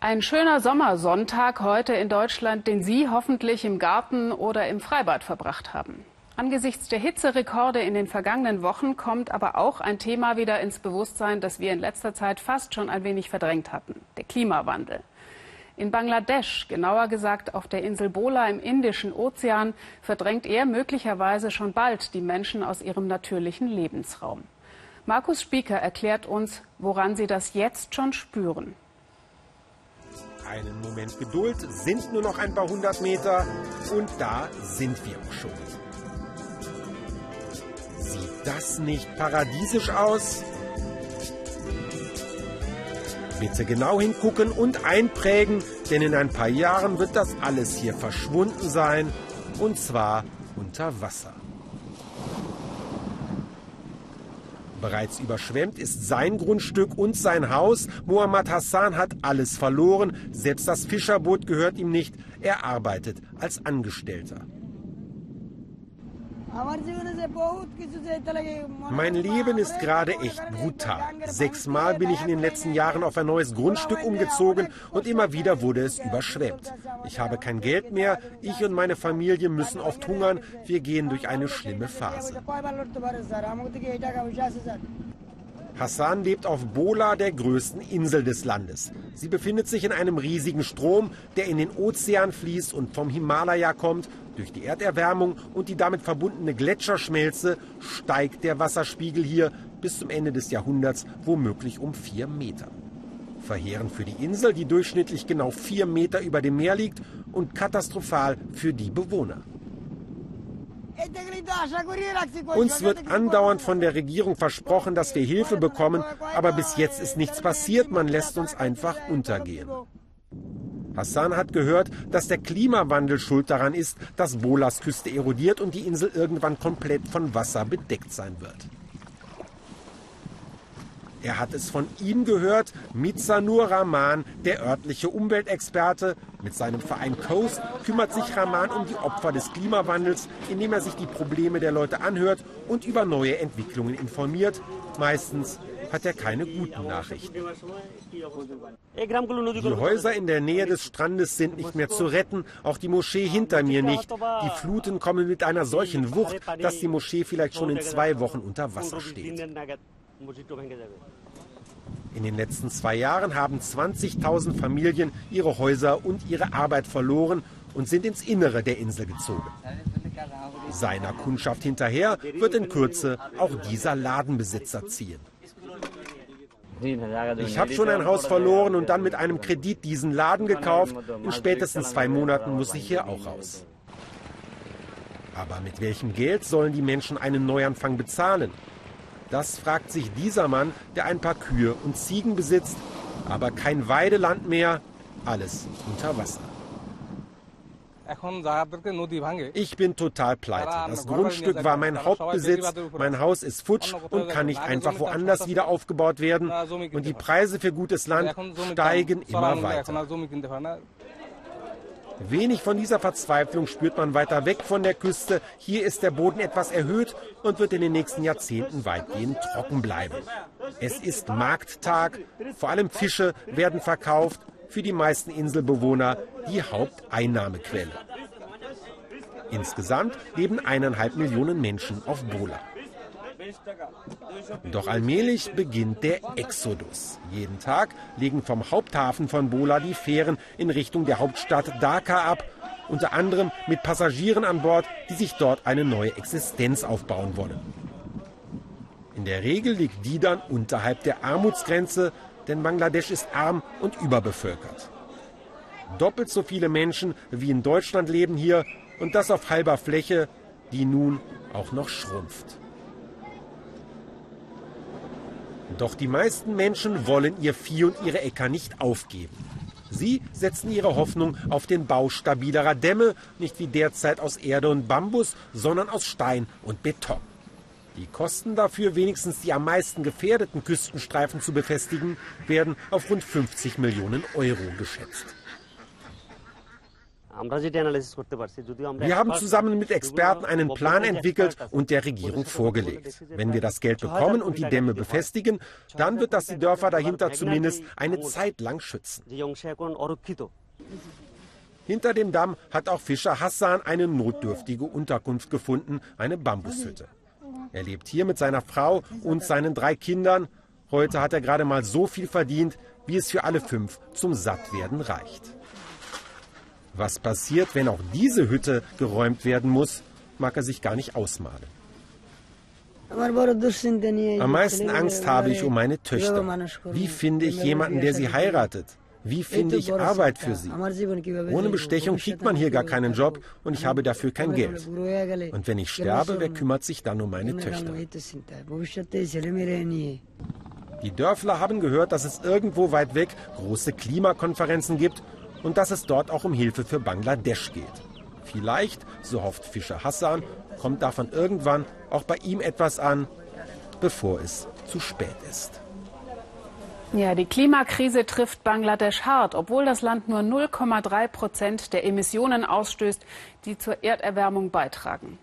Ein schöner Sommersonntag heute in Deutschland, den Sie hoffentlich im Garten oder im Freibad verbracht haben. Angesichts der Hitzerekorde in den vergangenen Wochen kommt aber auch ein Thema wieder ins Bewusstsein, das wir in letzter Zeit fast schon ein wenig verdrängt hatten, der Klimawandel. In Bangladesch, genauer gesagt auf der Insel Bola im Indischen Ozean, verdrängt er möglicherweise schon bald die Menschen aus ihrem natürlichen Lebensraum. Markus Spieker erklärt uns, woran sie das jetzt schon spüren. Einen Moment Geduld, sind nur noch ein paar hundert Meter und da sind wir auch schon. Sieht das nicht paradiesisch aus? Bitte genau hingucken und einprägen, denn in ein paar Jahren wird das alles hier verschwunden sein und zwar unter Wasser. Bereits überschwemmt ist sein Grundstück und sein Haus. Mohammad Hassan hat alles verloren. Selbst das Fischerboot gehört ihm nicht. Er arbeitet als Angestellter. Mein Leben ist gerade echt brutal. Sechsmal bin ich in den letzten Jahren auf ein neues Grundstück umgezogen und immer wieder wurde es überschwemmt. Ich habe kein Geld mehr, ich und meine Familie müssen oft hungern, wir gehen durch eine schlimme Phase. Hassan lebt auf Bola, der größten Insel des Landes. Sie befindet sich in einem riesigen Strom, der in den Ozean fließt und vom Himalaya kommt. Durch die Erderwärmung und die damit verbundene Gletscherschmelze steigt der Wasserspiegel hier bis zum Ende des Jahrhunderts womöglich um vier Meter. Verheerend für die Insel, die durchschnittlich genau vier Meter über dem Meer liegt, und katastrophal für die Bewohner. Uns wird andauernd von der Regierung versprochen, dass wir Hilfe bekommen, aber bis jetzt ist nichts passiert, man lässt uns einfach untergehen. Hassan hat gehört, dass der Klimawandel schuld daran ist, dass Bolas Küste erodiert und die Insel irgendwann komplett von Wasser bedeckt sein wird. Er hat es von ihm gehört, Mizanur Rahman, der örtliche Umweltexperte. Mit seinem Verein Coast kümmert sich Rahman um die Opfer des Klimawandels, indem er sich die Probleme der Leute anhört und über neue Entwicklungen informiert. Meistens hat er keine guten Nachrichten. Die Häuser in der Nähe des Strandes sind nicht mehr zu retten, auch die Moschee hinter mir nicht. Die Fluten kommen mit einer solchen Wucht, dass die Moschee vielleicht schon in zwei Wochen unter Wasser steht. In den letzten zwei Jahren haben 20.000 Familien ihre Häuser und ihre Arbeit verloren und sind ins Innere der Insel gezogen. Seiner Kundschaft hinterher wird in Kürze auch dieser Ladenbesitzer ziehen. Ich habe schon ein Haus verloren und dann mit einem Kredit diesen Laden gekauft. In spätestens zwei Monaten muss ich hier auch raus. Aber mit welchem Geld sollen die Menschen einen Neuanfang bezahlen? Das fragt sich dieser Mann, der ein paar Kühe und Ziegen besitzt, aber kein Weideland mehr, alles unter Wasser. Ich bin total pleite. Das Grundstück war mein Hauptbesitz, mein Haus ist futsch und kann nicht einfach woanders wieder aufgebaut werden. Und die Preise für gutes Land steigen immer weiter. Wenig von dieser Verzweiflung spürt man weiter weg von der Küste. Hier ist der Boden etwas erhöht und wird in den nächsten Jahrzehnten weitgehend trocken bleiben. Es ist Markttag, vor allem Fische werden verkauft, für die meisten Inselbewohner die Haupteinnahmequelle. Insgesamt leben eineinhalb Millionen Menschen auf Bola. Doch allmählich beginnt der Exodus. Jeden Tag legen vom Haupthafen von Bola die Fähren in Richtung der Hauptstadt Dhaka ab, unter anderem mit Passagieren an Bord, die sich dort eine neue Existenz aufbauen wollen. In der Regel liegt die dann unterhalb der Armutsgrenze, denn Bangladesch ist arm und überbevölkert. Doppelt so viele Menschen wie in Deutschland leben hier und das auf halber Fläche, die nun auch noch schrumpft. Doch die meisten Menschen wollen ihr Vieh und ihre Äcker nicht aufgeben. Sie setzen ihre Hoffnung auf den Bau stabilerer Dämme, nicht wie derzeit aus Erde und Bambus, sondern aus Stein und Beton. Die Kosten dafür, wenigstens die am meisten gefährdeten Küstenstreifen zu befestigen, werden auf rund 50 Millionen Euro geschätzt. Wir haben zusammen mit Experten einen Plan entwickelt und der Regierung vorgelegt. Wenn wir das Geld bekommen und die Dämme befestigen, dann wird das die Dörfer dahinter zumindest eine Zeit lang schützen. Hinter dem Damm hat auch Fischer Hassan eine notdürftige Unterkunft gefunden, eine Bambushütte. Er lebt hier mit seiner Frau und seinen drei Kindern. Heute hat er gerade mal so viel verdient, wie es für alle fünf zum Sattwerden reicht. Was passiert, wenn auch diese Hütte geräumt werden muss, mag er sich gar nicht ausmalen. Am meisten Angst habe ich um meine Töchter. Wie finde ich jemanden, der sie heiratet? Wie finde ich Arbeit für sie? Ohne Bestechung kriegt man hier gar keinen Job und ich habe dafür kein Geld. Und wenn ich sterbe, wer kümmert sich dann um meine Töchter? Die Dörfler haben gehört, dass es irgendwo weit weg große Klimakonferenzen gibt und dass es dort auch um Hilfe für Bangladesch geht. Vielleicht, so hofft Fischer Hassan, kommt davon irgendwann auch bei ihm etwas an, bevor es zu spät ist. Ja, die Klimakrise trifft Bangladesch hart, obwohl das Land nur 0,3 Prozent der Emissionen ausstößt, die zur Erderwärmung beitragen.